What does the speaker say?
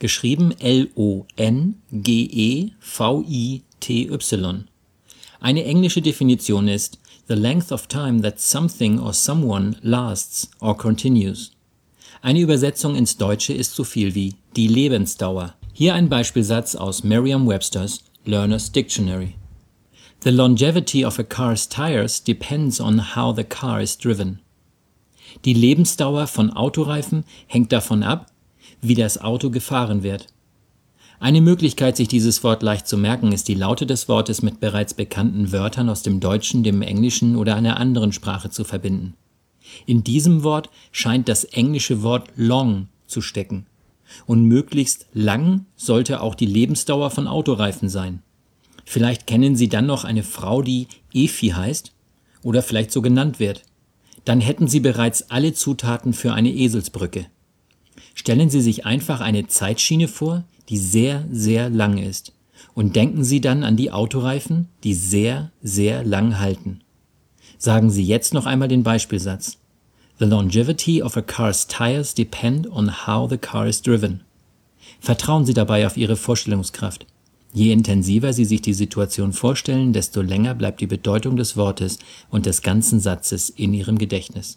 geschrieben L-O-N-G-E-V-I-T-Y. Eine englische Definition ist the length of time that something or someone lasts or continues. Eine Übersetzung ins Deutsche ist so viel wie die Lebensdauer. Hier ein Beispielsatz aus Merriam-Webster's Learner's Dictionary. The longevity of a car's tires depends on how the car is driven. Die Lebensdauer von Autoreifen hängt davon ab, wie das Auto gefahren wird. Eine Möglichkeit, sich dieses Wort leicht zu merken, ist die Laute des Wortes mit bereits bekannten Wörtern aus dem Deutschen, dem Englischen oder einer anderen Sprache zu verbinden. In diesem Wort scheint das englische Wort long zu stecken. Und möglichst lang sollte auch die Lebensdauer von Autoreifen sein. Vielleicht kennen Sie dann noch eine Frau, die Efi heißt oder vielleicht so genannt wird. Dann hätten Sie bereits alle Zutaten für eine Eselsbrücke. Stellen Sie sich einfach eine Zeitschiene vor, die sehr, sehr lang ist. Und denken Sie dann an die Autoreifen, die sehr, sehr lang halten. Sagen Sie jetzt noch einmal den Beispielsatz. The longevity of a car's tires depend on how the car is driven. Vertrauen Sie dabei auf Ihre Vorstellungskraft. Je intensiver Sie sich die Situation vorstellen, desto länger bleibt die Bedeutung des Wortes und des ganzen Satzes in Ihrem Gedächtnis.